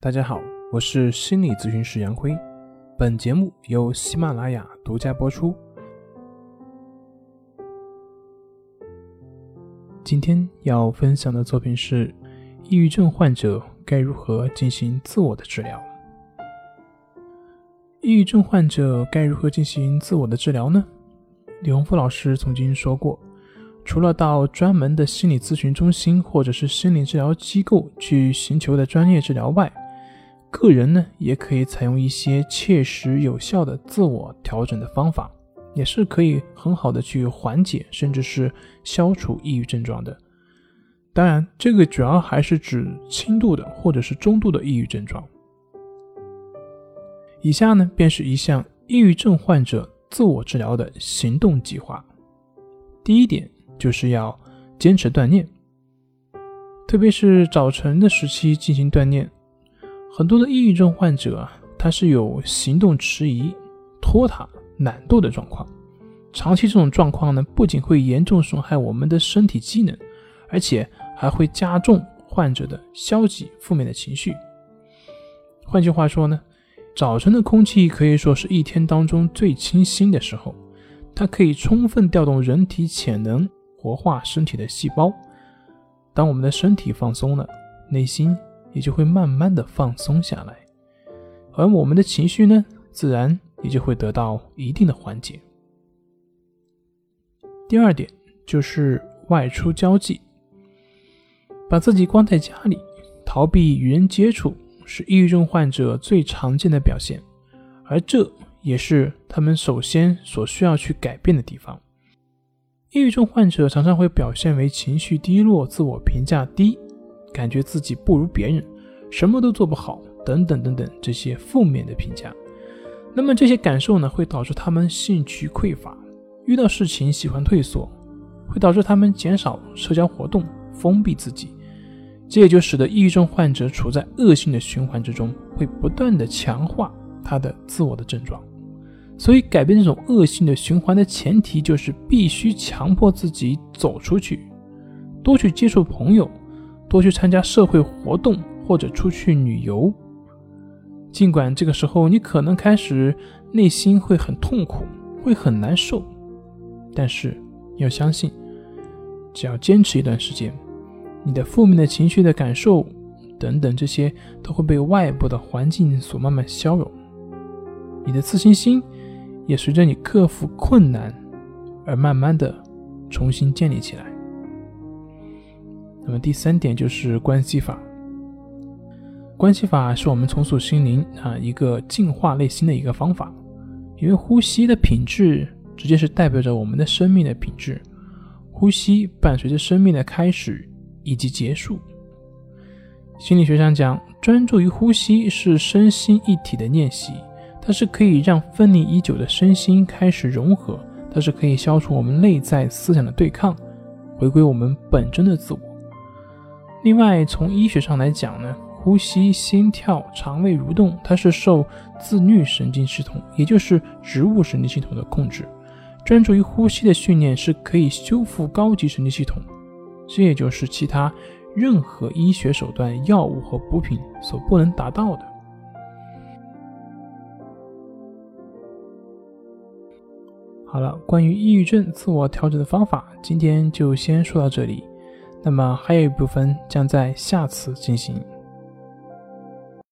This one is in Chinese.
大家好，我是心理咨询师杨辉，本节目由喜马拉雅独家播出。今天要分享的作品是：抑郁症患者该如何进行自我的治疗？抑郁症患者该如何进行自我的治疗呢？李洪福老师曾经说过，除了到专门的心理咨询中心或者是心理治疗机构去寻求的专业治疗外，个人呢，也可以采用一些切实有效的自我调整的方法，也是可以很好的去缓解甚至是消除抑郁症状的。当然，这个主要还是指轻度的或者是中度的抑郁症状。以下呢，便是一项抑郁症患者自我治疗的行动计划。第一点就是要坚持锻炼，特别是早晨的时期进行锻炼。很多的抑郁症患者啊，他是有行动迟疑、拖沓、懒惰的状况。长期这种状况呢，不仅会严重损害我们的身体机能，而且还会加重患者的消极负面的情绪。换句话说呢，早晨的空气可以说是一天当中最清新的时候，它可以充分调动人体潜能，活化身体的细胞。当我们的身体放松了，内心。也就会慢慢的放松下来，而我们的情绪呢，自然也就会得到一定的缓解。第二点就是外出交际，把自己关在家里，逃避与人接触，是抑郁症患者最常见的表现，而这也是他们首先所需要去改变的地方。抑郁症患者常常会表现为情绪低落、自我评价低。感觉自己不如别人，什么都做不好，等等等等这些负面的评价。那么这些感受呢，会导致他们兴趣匮乏，遇到事情喜欢退缩，会导致他们减少社交活动，封闭自己。这也就使得抑郁症患者处在恶性的循环之中，会不断的强化他的自我的症状。所以，改变这种恶性的循环的前提，就是必须强迫自己走出去，多去接触朋友。多去参加社会活动或者出去旅游，尽管这个时候你可能开始内心会很痛苦，会很难受，但是要相信，只要坚持一段时间，你的负面的情绪的感受等等这些都会被外部的环境所慢慢消融，你的自信心也随着你克服困难而慢慢的重新建立起来。那么第三点就是关系法。关系法是我们重塑心灵啊一个净化内心的一个方法，因为呼吸的品质直接是代表着我们的生命的品质。呼吸伴随着生命的开始以及结束。心理学上讲，专注于呼吸是身心一体的练习，它是可以让分离已久的身心开始融合，它是可以消除我们内在思想的对抗，回归我们本真的自我。另外，从医学上来讲呢，呼吸、心跳、肠胃蠕动，它是受自律神经系统，也就是植物神经系统的控制。专注于呼吸的训练是可以修复高级神经系统，这也就是其他任何医学手段、药物和补品所不能达到的。好了，关于抑郁症自我调整的方法，今天就先说到这里。那么还有一部分将在下次进行。